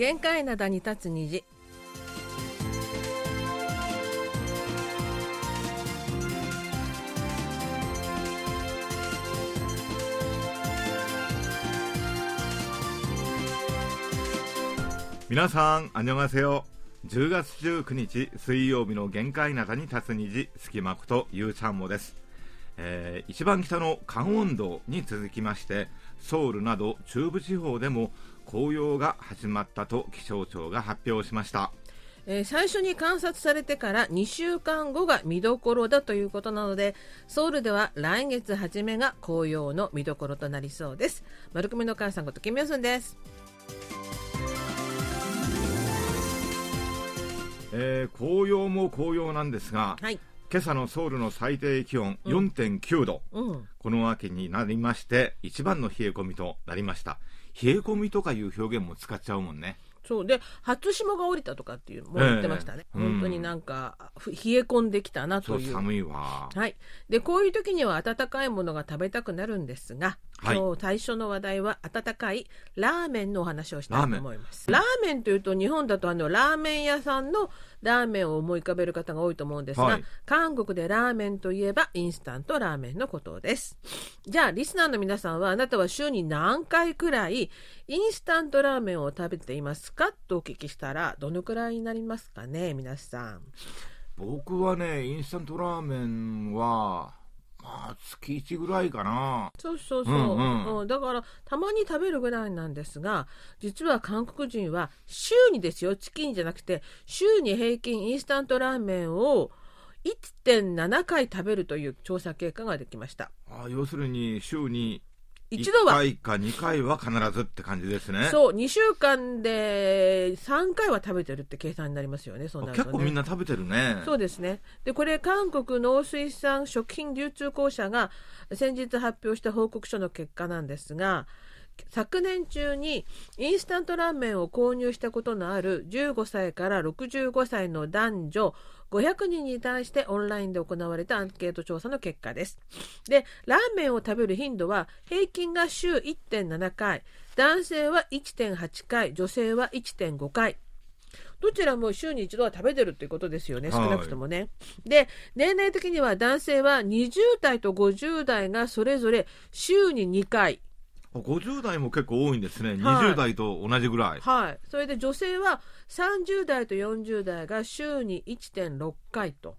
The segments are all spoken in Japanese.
限界灘に立つ虹皆さん、あにょがせよ。10月19日水曜日の限界灘に立つ虹、隙間ことゆうちゃんもです。えー一番北の関温道に続きまして、ソウルなど中部地方でも紅葉が始まったと気象庁が発表しました。えー最初に観察されてから2週間後が見どころだということなのでソウルでは来月初めが紅葉の見どころとなりそうです。丸組の母さんことキムヨスンです。えー紅葉も紅葉なんですが、はい。今朝のソウルの最低気温4.9度、うん。この秋になりまして一番の冷え込みとなりました冷え込みとかいう表現も使っちゃうもんね。そう。で初霜が降りたとかっていうのも言ってましたね、ええうん。本当になんかふ冷え込んできたなという。寒いわ。はい、でこういう時には温かいものが食べたくなるんですが、はい今日最初の話題は温かいラーメンのお話をしたいと思います。ラーメンというと日本だとあのラーメン屋さんのラーメンを思い浮かべる方が多いと思うんですが、はい。韓国でラーメンといえばインスタントラーメンのことです。じゃあリスナーの皆さんはあなたは週に何回くらいインスタントラーメンを食べていますかとお聞きしたらどのくらいになりますかね皆さん。僕はねインスタントラーメンはまあ月1ぐらいかな。そうそうそう、うんうん。うん。だからたまに食べるぐらいなんですが実は韓国人は週にですよ。チキンじゃなくて週に平均インスタントラーメンを1.7回食べるという調査結果ができました。あ要するに週に一度は。1回か2回は必ずって感じですね。そう2週間で3回は食べてるって計算になりますよねそうなると結ね構みんな食べてるね。そうですね。で、これ、韓国農水産食品流通公社が先日発表した報告書の結果なんですが、昨年中にインスタントラーメンを購入したことのある15歳から65歳の男女500人に対してオンラインで行われたアンケート調査の結果です。で、ラーメンを食べる頻度は平均が週1.7回、男性は1.8回、女性は1.5回。どちらも週に一度は食べてるっていうことですよね、はい少なくともね。で、年齢的には男性は20代と50代がそれぞれ週に2回。50代も結構多いんですね、はい20代と同じぐらいはい。それで女性は30代と40代が週に1.6回と。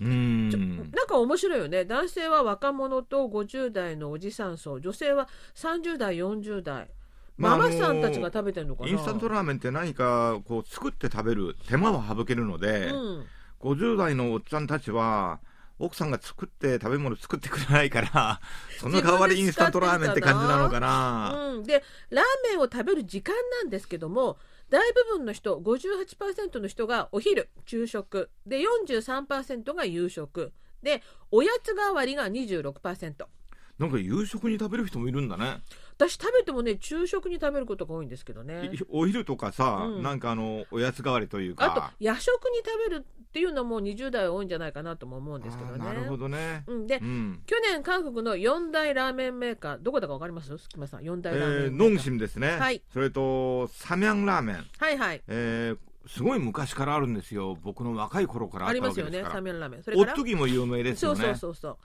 うーんなんか面白いよね。男性は若者と50代のおじさん層、女性は30代、40代。まあママさんたちが食べてるのかな、インスタントラーメンって何かこう作って食べる手間は省けるので、うん。50代のおっちゃんたちは奥さんが作って食べ物作ってくれないから その代わりインスタントラーメンって感じなのかな。うん、でラーメンを食べる時間なんですけども大部分の人58%の人がお昼昼食。で43%が夕食。でおやつ代わりが26%なんか夕食に食べる人もいるんだね私食べてもね昼食に食べることが多いんですけどね。いお昼とかさ、うん。なんかあのおやつ代わりというあとか夜食に食べるっていうのも20代は多いんじゃないかなとも思うんですけどね。なるほどね、うん、で、うん。去年韓国の4大ラーメンメーカーどこだかわかります？隙間さん。4え大ラーメンメーカー、ー、ノンシムですね、はい。それとサミャンラーメン、はいはい。えーすごい昔からあるんですよ。僕の若い頃からありますよねサミュンラーメン。それおから？っとぎも有名ですよね。そうそうそう。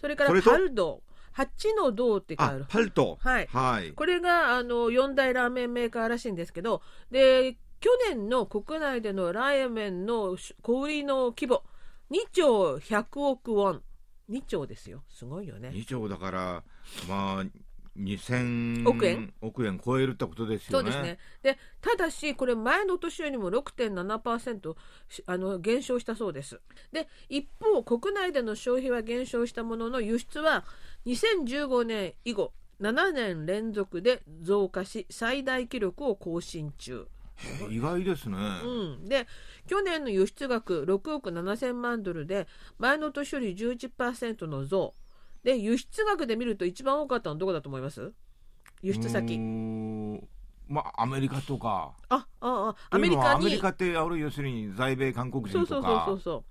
それからそれと？パルド、八の銅ってある。パルトはいはいこれがあの四大ラーメンメーカーらしいんですけど、で去年の国内でのラーメンの小売りの規模2兆100億ウォン。2兆ですよ。すごいよね。2兆だからまあ2000億円？億円？超えるってことですよねそうですね。で、ただし、これ前の年よりも6.7%しあの減少したそうです。で、一方、国内での消費は減少したものの、輸出は2015年以後、7年連続で増加し、最大記録を更新中。意外ですね、うん、で去年の輸出額6億7000万ドルで前の年より11%の増で輸出額で見ると一番多かったのはどこだと思います？輸出先。ん。まあアメリカとか。あああアメリカアメリカってある要するに在米韓国そうそうそうそうそ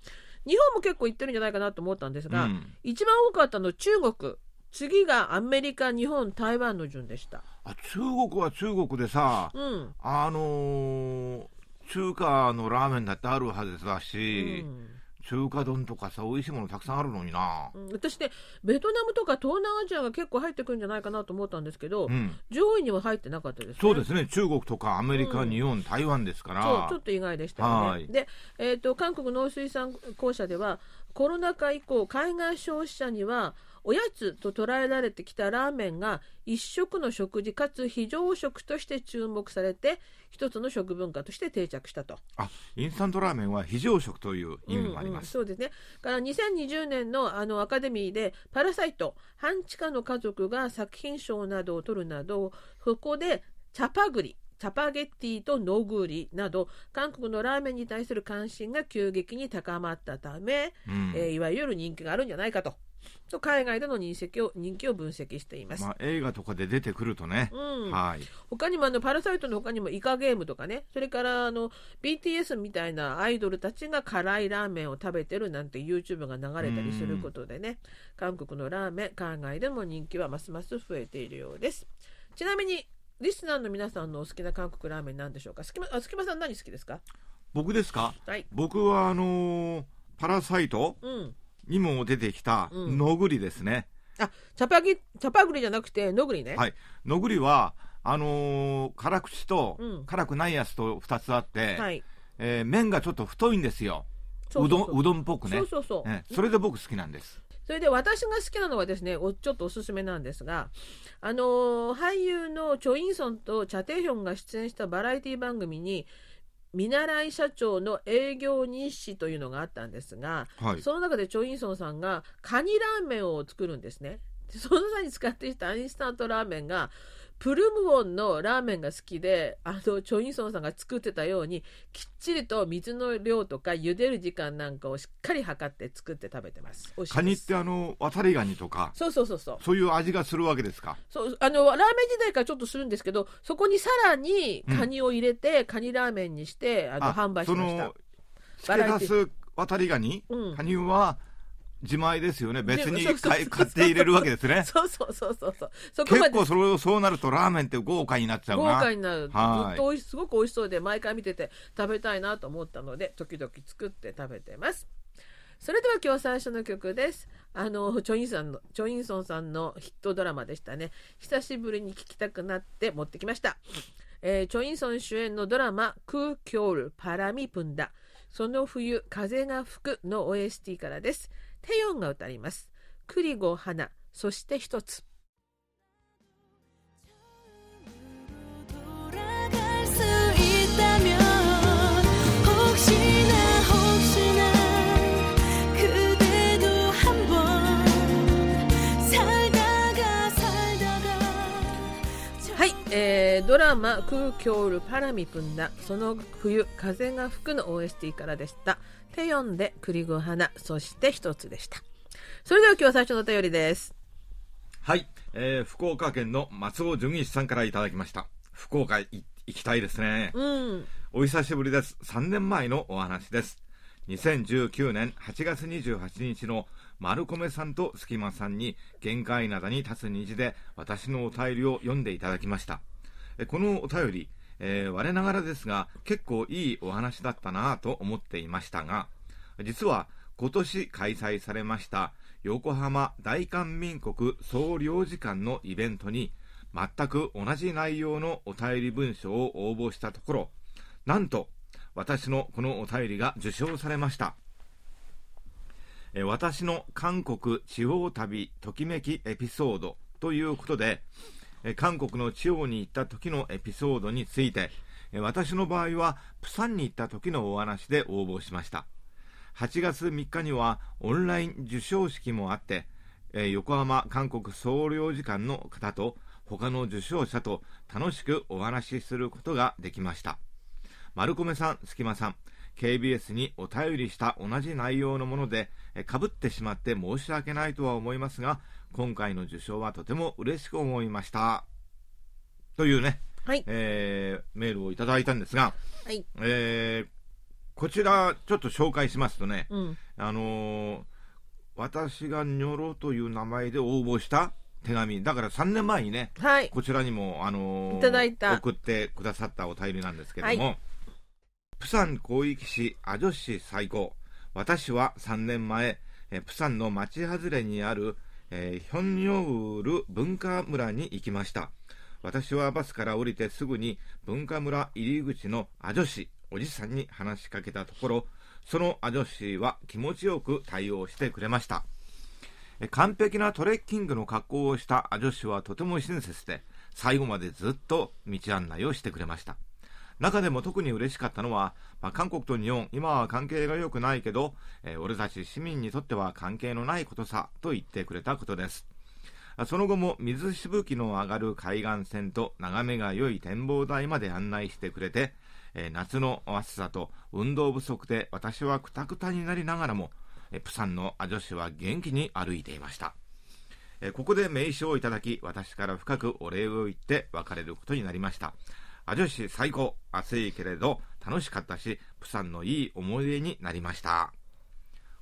う。日本も結構行ってるんじゃないかなと思ったんですが、うん。一番多かったの中国。次がアメリカ日本台湾の順でした。あ中国は中国でさ、うん、あのー中華のラーメンだってあるはずだし、うん中華丼とかさ美味しいものたくさんあるのにな。うん私ねベトナムとか東南アジアが結構入ってくるんじゃないかなと思ったんですけど、うん。上位には入ってなかったですね。そうですね。中国とかアメリカ、うん。日本台湾ですから。そうちょっと意外でしたよはい。ね。で、えー、と韓国農水産公社ではコロナ禍以降海外消費者にはおやつと捉えられてきたラーメンが一食の食事かつ非常食として注目されて一つの食文化として定着したと。あインスタントラーメンは非常食という意味もありうんうんます、そうですね。から2020年のあのアカデミーでパラサイト半地下の家族が作品賞などを取るなどそこでチャパグリチャパゲッティとノグリなど韓国のラーメンに対する関心が急激に高まったため、うんえーいわゆる人気があるんじゃないかとと海外での人気を人気を分析しています。まあ、映画とかで出てくるとね、うん。はい。他にもあのパラサイトの他にもイカゲームとかね。それからあの BTS みたいなアイドルたちが辛いラーメンを食べてるなんて YouTube が流れたりすることでね。韓国のラーメン海外でも人気はますます増えているようです。ちなみにリスナーの皆さんのお好きな韓国ラーメンなんでしょうか？すきまあすきまさん何好きですか？僕ですか？はい。僕はあのーパラサイト？うんにも出てきたうん。のぐりですね、あチャパギチャパグリじゃなくてノグリね、はい。のぐりはあのー辛口とうん。辛くないやつと2つあって、はい。えー麺がちょっと太いんですよ。そうそうそう。どんうどんっぽくね。そうそうそう、ねそれで僕好きなんです。それで私が好きなのはですねおちょっとおすすめなんですがあのー俳優のチョ・インソンとチャ・テヒョンが出演したバラエティ番組に見習い社長の営業日誌というのがあったんですが、はいその中でチョ・インソンさんがカニラーメンを作るんですね。でその際に使っていたインスタントラーメンがプルムオンのラーメンが好きであのチョ・インソンさんが作ってたようにきっちりと水の量とか茹でる時間なんかをしっかり測って作って食べてます。カニってあの渡りガニとかそうそうそうそう。そういう味がするわけですか？そうあのラーメン時代からちょっとするんですけどそこにさらにカニを入れて、カニラーメンにしてあの販売しました。その付け出す渡りガニ、うん。カニは自前ですよね。別に買い買って入れるわけですね。そうそうそうそうそう。そこまで。結構それそうなるとラーメンって豪華になっちゃう豪な華になる。ずはい。っとすごく美味しそうで毎回見てて食べたいなと思ったので時々作って食べてます。それでは今日最初の曲です。あのチョインさんのチョインソンさんのヒットドラマでしたね。久しぶりに聴きたくなって持ってきました、えーチョインソン主演のドラマ「クーキョールパラミプンダ」その冬風が吹くの OST からですテヨンが歌います。クリゴ花そして一つ。ードラマ「空京ルパラミプンダ」その冬風が吹くの OST からでした。手読んで栗ご花。そして一つでした。それでは今日は最初のお便りです。はい、えー福岡県の松尾純一さんからいただきました。福岡い行きたいですね、うん。お久しぶりです。3年前のお話です。2019年8月28日の丸米さんと隙間さんに限界灘に立つ虹で私のお便りを読んでいただきました。えこのお便り、えー我ながらですが結構いいお話だったなぁと思っていましたが実は今年開催されました横浜大韓民国総領事館のイベントに全く同じ内容のお便り文書を応募したところなんと私のこのお便りが受賞されました。え私の韓国地方旅ときめきエピソードということで韓国の地方に行った時のエピソードについて私の場合はプサンに行った時のお話で応募しました。8月3日にはオンライン授賞式もあって、横浜韓国総領事館の方と他の受賞者と楽しくお話しすることができました。丸米さん、隙間さん KBS にお便りした同じ内容のものでかぶってしまって申し訳ないとは思いますが今回の受賞はとても嬉しく思いました。というね、はい。えーメールをいただいたんですが、はい。えーこちらちょっと紹介しますとね、うん。あのー私がニョロという名前で応募した手紙だから3年前にねはい。こちらにも、あのーいただいた。送ってくださったお便りなんですけども、はい。プサン広域市アジョ市最高。私は3年前えープサンの町外れにある、えーヒョンニョウル文化村に行きました。私はバスから降りてすぐに文化村入り口のアジョ市おじさんに話しかけたところそのアジョ市は気持ちよく対応してくれました。完璧なトレッキングの格好をしたアジョ氏はとても親切で最後までずっと道案内をしてくれました。中でも特に嬉しかったのは、まあ韓国と日本今は関係が良くないけど、えー俺たち市民にとっては関係のないことさと言ってくれたことです。その後も水しぶきの上がる海岸線と眺めが良い展望台まで案内してくれて、えー夏の暑さと運動不足で私はくたくたになりながらもえープサンのアジョ氏は元気に歩いていました。ここで名刺をいただき私から深くお礼を言って別れることになりました。アジョ氏最高。暑いけれど楽しかったしプサンのいい思い出になりました。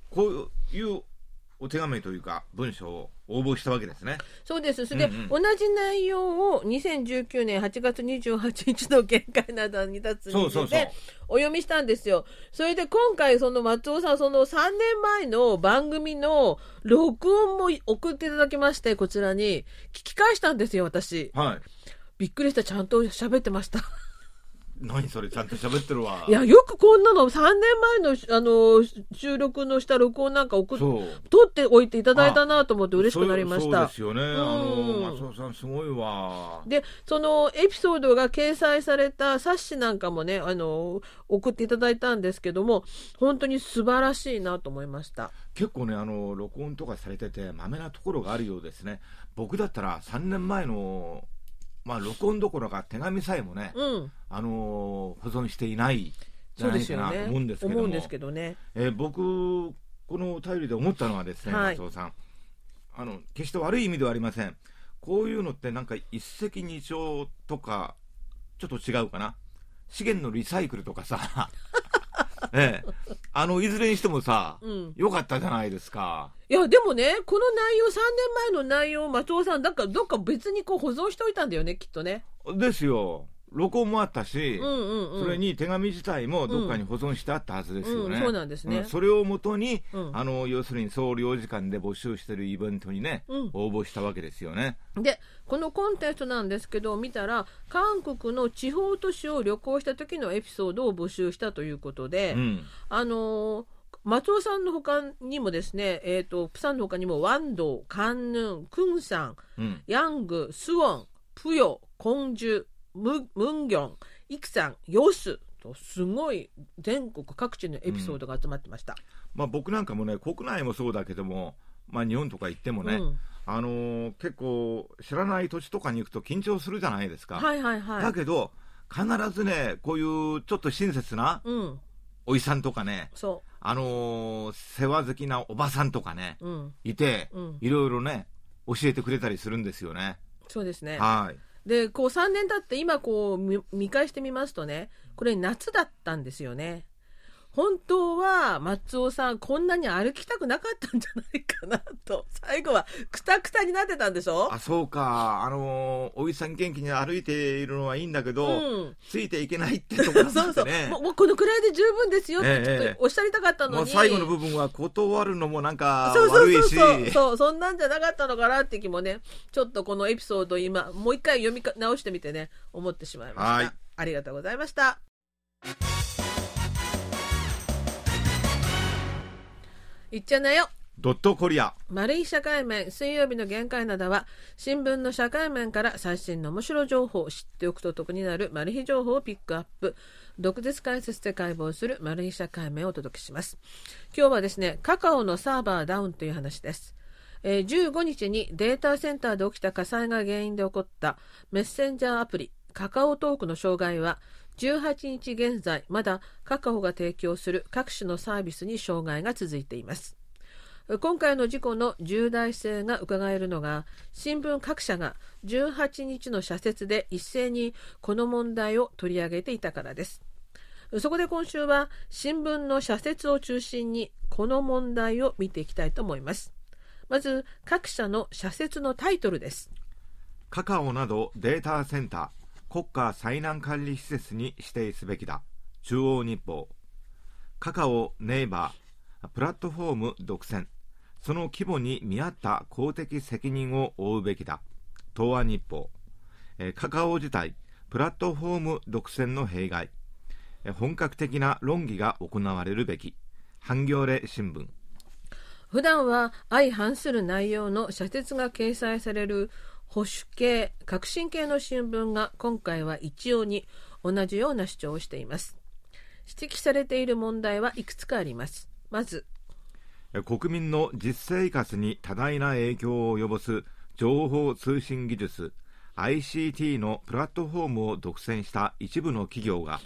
こういうお手紙というか文章を応募したわけですね。そうです。それで、うんうん。同じ内容を2019年8月28日の限界などに立つそうそうそう。でお読みしたんですよ。それで今回その松尾さん、その3年前の番組の録音も送っていただきまして、こちらに。聞き返したんですよ、私。はいびっくりした、ちゃんと喋ってました。何それちゃんと喋ってるわ。いや、よくこんなの3年前の、あの、収録のした録音なんか送っ撮っておいていただいたなと思って嬉しくなりました。そうで。すよね、あうん。の松尾さんすごいわ。で、そのエピソードが掲載された冊子なんかもね、あの、送っていただいたんですけども、本当に素晴らしいなと思いました。結構ねあの録音とかされててまめなところがあるようですね。僕だったら3年前のまあ録音どころか手紙さえもね、うん。あの保存していないじゃないか。なと思うんですけども思うんですけどね。えー僕このお便りで思ったのはですね、はい松尾さんあの決して悪い意味ではありませんこういうのってなんか一石二鳥とかちょっと違うかな資源のリサイクルとかさ ええあのいずれにしてもさ、うん。よかったじゃないですかいや、でもね、この内容、3年前の内容、松尾さん、だからどっか別にこう保存しておいたんだよね、きっとね。ですよ録音もあったし、うんうんうん。それに手紙自体もどっかに保存してあったはずですよね、うんそうなんですね。うんそれをもとに、うん。あの要するに総領事館で募集してるイベントにね、うん。応募したわけですよね。でこのコンテストなんですけど見たら韓国の地方都市を旅行した時のエピソードを募集したということで、うん。あのー松尾さんの他にもですね、えー、とプサンの他にもワンドカンヌンクンサンうん。ヤングスウォンプヨコンジュムムンギョンイクサンヨスとすごい全国各地のエピソードが集まってました。まあ、僕なんかもね国内もそうだけども、まあ、日本とか行ってもね、うん。あのー結構知らない土地とかに行くと緊張するじゃないですか、はいはいはい。だけど必ずねこういうちょっと親切なうん、おじさんとかねそあのー世話好きなおばさんとかねう、うん、いて、うん。いろいろね教えてくれたりするんですよね。そうですね。はいでこう3年経って今こう見見返してみますとねこれ夏だったんですよね。本当は松尾さんこんなに歩きたくなかったんじゃないかなと。最後はくたくたになってたんでしょ？あそうか。あのーおじさん元気に歩いているのはいいんだけど、うん。ついていけないってところなん そうそう、もうもうこのくらいで十分ですよってええちょっとおっしゃりたかったのに、もう最後の部分は断るのもなんかそうそうそう悪いし。そうそうそんなんじゃなかったのかなって気もね。ちょっとこのエピソードを今もう一回読みか直してみてね。思ってしまいました、はい。ありがとうございましたいっちゃなよ。ドットコリア。丸い社会面水曜日の限界などは新聞の社会面から最新の面白情報を知っておくと得になるマル秘情報をピックアップ。毒舌解説で解剖するマル秘社会面をお届けします。今日はですねカカオのサーバーダウンという話です。えー15日にデータセンターで起きた火災が原因で起こったメッセンジャーアプリカカオトークの障害は18日現在まだカカオが提供する各種のサービスに障害が続いています。今回の事故の重大性が伺えるのが新聞各社が18日の社説で一斉にこの問題を取り上げていたからです。そこで今週は新聞の社説を中心にこの問題を見ていきたいと思います。まず各社の社説のタイトルです。カカオなどデータセンター国家災難管理施設に指定すべきだ。中央日報。カカオネイバープラットフォーム独占。その規模に見合った公的責任を負うべきだ。東亜日報。カカオ自体プラットフォーム独占の弊害。本格的な論議が行われるべき。ハンギョレ新聞。普段は相反する内容の社説が掲載される保守系革新系の新聞が今回は一様に同じような主張をしています。指摘されている問題はいくつかあります。まずえー国民の実生活に多大な影響を及ぼす情報通信技術 ICT のプラットフォームを独占した一部の企業が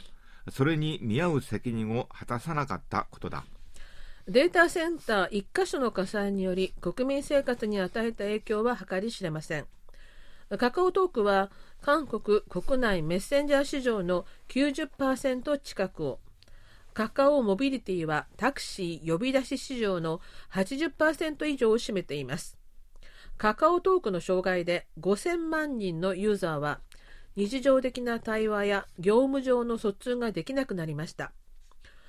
それに見合う責任を果たさなかったことだ。データセンター1カ所の火災により国民生活に与えた影響は計り知れませんカカオトークは韓国国内メッセンジャー市場の90%近くを。カカオモビリティはタクシー呼び出し市場の80%以上を占めています。カカオトークの障害で5000万人のユーザーは日常的な対話や業務上の疎通ができなくなりました。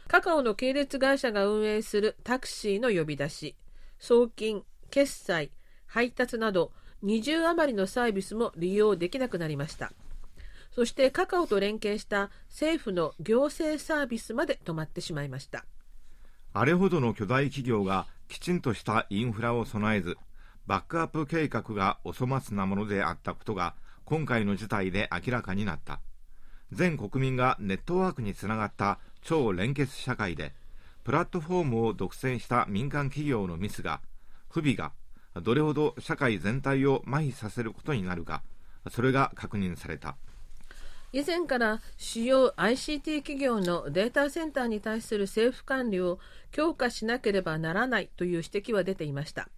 カカオの系列会社が運営するタクシーの呼び出し、送金、決済、配達など20余りのサービスも利用できなくなりました。そしてカカオと連携した政府の行政サービスまで止まってしまいました。あれほどの巨大企業がきちんとしたインフラを備えずバックアップ計画がお粗末なものであったことが今回の事態で明らかになった全国民がネットワークにつながった超連結社会でプラットフォームを独占した民間企業のミスが不備がどれほど社会全体を麻痺させることになるかそれが確認された以前から主要 ICT 企業のデータセンターに対する政府管理を強化しなければならないという指摘は出ていました。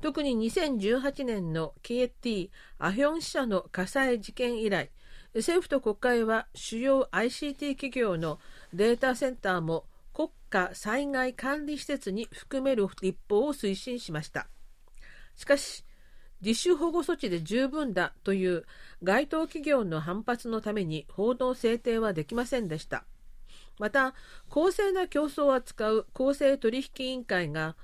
特に2018年の KT アヒョン支社の火災事件以来、政府と国会は主要 ICT 企業のデータセンターも国家災害管理施設に含める立法を推進しました。しかし、自主保護措置で十分だという該当企業の反発のために法の制定はできませんでした。また、公正な競争を扱う公正取引委員会が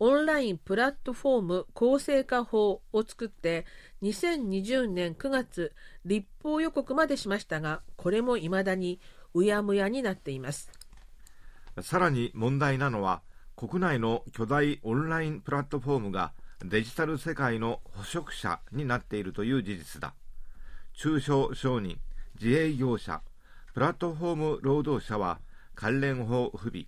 オンラインプラットフォーム公正化法を作って2020年9月立法予告までしましたがこれも未だにうやむやになっていますさらに問題なのは国内の巨大オンラインプラットフォームがデジタル世界の捕食者になっているという事実だ。中小商人自営業者プラットフォーム労働者は関連法不備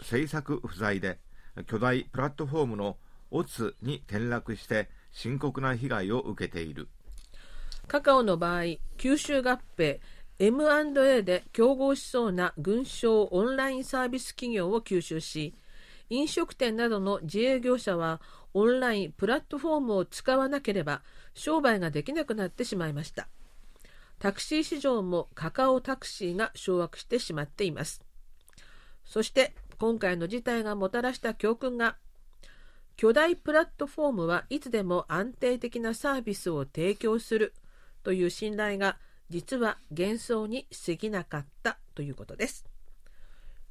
政策不在で巨大プラットフォームのオツに転落して深刻な被害を受けている。カカオの場合吸収合併 M&A で競合しそうな群商オンラインサービス企業を吸収し飲食店などの自営業者はオンラインプラットフォームを使わなければ商売ができなくなってしまいました。タクシー市場もカカオタクシーが掌握してしまっています。そして今回の事態がもたらした教訓が巨大プラットフォームはいつでも安定的なサービスを提供するという信頼が実は幻想に過ぎなかったということです。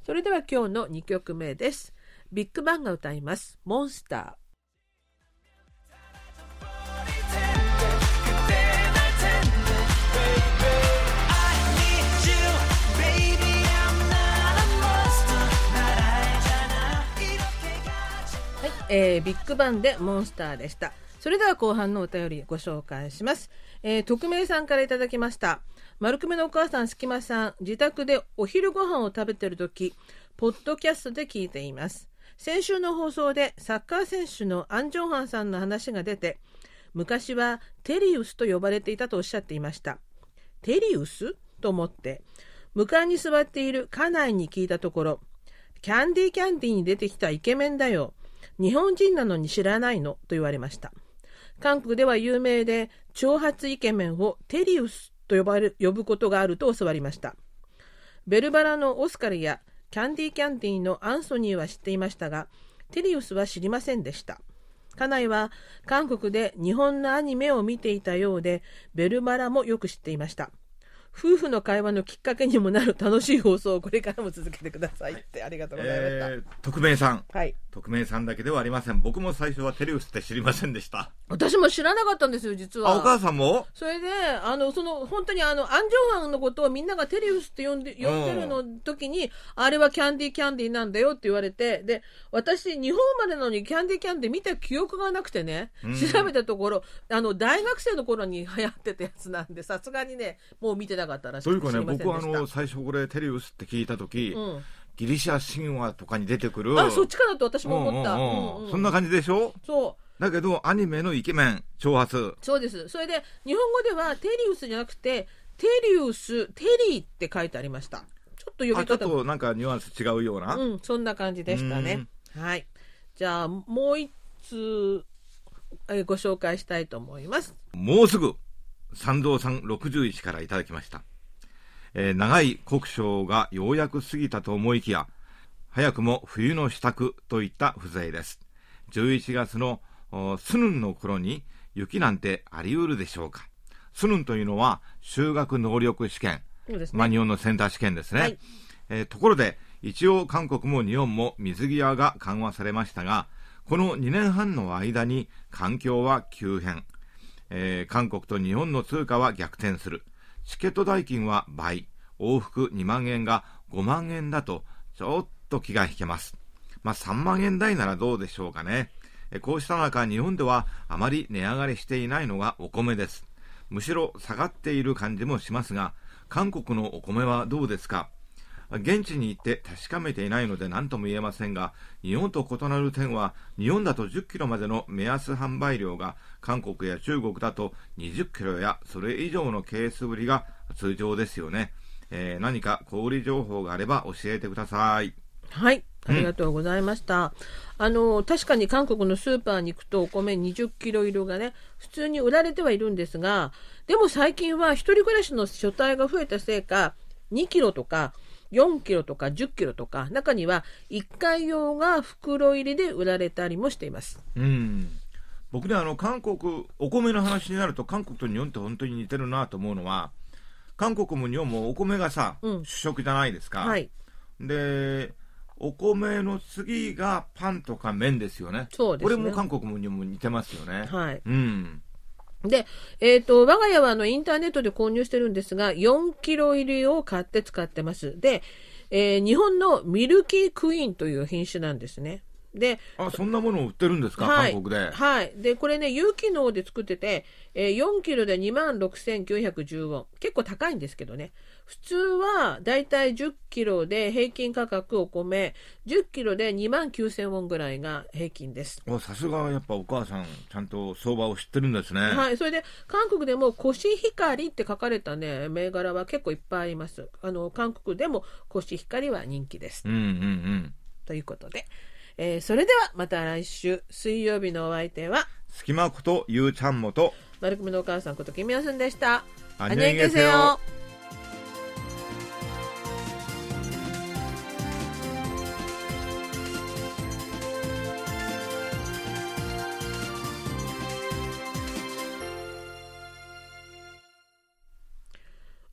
それでは今日の2曲目です。ビッグバンが歌いますモンスター。えー、ビッグバンでモンスターでした。それでは後半のお便りご紹介します。えー、匿名さんからいただきました。丸組のお母さん、すきまさん、自宅でお昼ご飯を食べてるとき、ポッドキャストで聞いています。先週の放送でサッカー選手のアン・ジョンハンさんの話が出て、昔はテリウスと呼ばれていたとおっしゃっていました。テリウス？と思って、向かいに座っている家内に聞いたところ、キャンディーキャンディーに出てきたイケメンだよ。日本人なのに知らないのと言われました。韓国では有名で、長髪イケメンをテリウスと呼ばれ呼ぶことがあると教わりました。ベルバラのオスカルやキャンディーキャンディーのアンソニーは知っていましたが、テリウスは知りませんでした。家内は韓国で日本のアニメを見ていたようで、ベルマラもよく知っていました。夫婦の会話のきっかけにもなる楽しい放送をこれからも続けてくださいって、ありがとうございました。えー、匿名さん。はい。匿名さんだけではありません。僕も最初はテレウスって知りませんでした。私も知らなかったんですよ、実は。あ、お母さんも？それで、あの、その、本当にあの、アンジョンハンのことをみんながテリウスって呼んで、呼んでるの時に、あれはキャンディーキャンディーなんだよって言われて、で、私、日本までなのにキャンディーキャンディー見た記憶がなくてね、うん調べたところ、あの、大学生の頃に流行ってたやつなんで、さすがにね、もう見てなかったらしくてというかね。僕はあの、最初これテレウスって聞いたとき、うん。ギリシャ神話とかに出てくる。あ、そっちかなと私も思った。うんうんうんうんうんそんな感じでしょ？そう。だけど、アニメのイケメン、挑発。そうです。それで、日本語ではテリウスじゃなくて、テリウス、テリーって書いてありました。ちょっと呼びあ、ちょっ方となんかニュアンス違うような。うん、そんな感じでしたね。はい。じゃあ、もう一通、えーご紹介したいと思います。もうすぐ、三道さん61からいただきました。えー長い国章がようやく過ぎたと思いきや、早くも冬の支度といった風情です。11月のおスヌンの頃に雪なんてあり得るでしょうか。スヌンというのは修学能力試験。まあ日本のセンター試験ですね。はいえーところで、一応韓国も日本も水際が緩和されましたが、この2年半の間に環境は急変。えー韓国と日本の通貨は逆転する。チケット代金は倍。往復2万円が5万円だと、ちょっと気が引けます。まあ3万円台ならどうでしょうかね。こうした中、日本ではあまり値上がりしていないのがお米です。むしろ下がっている感じもしますが、韓国のお米はどうですか？現地に行って確かめていないので何とも言えませんが、日本と異なる点は、日本だと10キロまでの目安販売量が、韓国や中国だと20キロやそれ以上のケース売りが通常ですよね。えー何か小売情報があれば教えてください。はい。ありがとうございました。あの、確かに韓国のスーパーに行くとお米20キロ色がね、普通に売られてはいるんですが、でも最近は一人暮らしの所帯が増えたせいか、2キロとか4キロとか10キロとか、中には1回用が袋入りで売られたりもしています。うん。僕ね、あの、韓国、お米の話になると、韓国と日本って本当に似てるなと思うのは、韓国も日本もお米がさ、うん主食じゃないですか。はい。で、お米の次がパンとか麺ですよね。そうですねこれも韓国も日本も似てますよね。はい。うん。で、えっ、と、我が家はあのインターネットで購入してるんですが、4キロ入りを買って使ってます。で、えー日本のミルキークイーンという品種なんですね。で、あ、そんなものを売ってるんですか、はい、韓国で。はい。で、これね、有機能で作ってて、えー4キロで26,910ウォン。結構高いんですけどね。普通はだいたい10キロで平均価格お米、10キロで29,000ウォンぐらいが平均です。おさすがやっぱお母さん、ちゃんと相場を知ってるんですね。はい、それで韓国でもコシヒカリって書かれたね銘柄は結構いっぱいあります。あの韓国でもコシヒカリは人気です。うんうんうん。ということで、えーそれではまた来週水曜日のお相手は隙間ことゆうちゃんもと、丸組のお母さんことキミヤスンでした。 안녕히계세요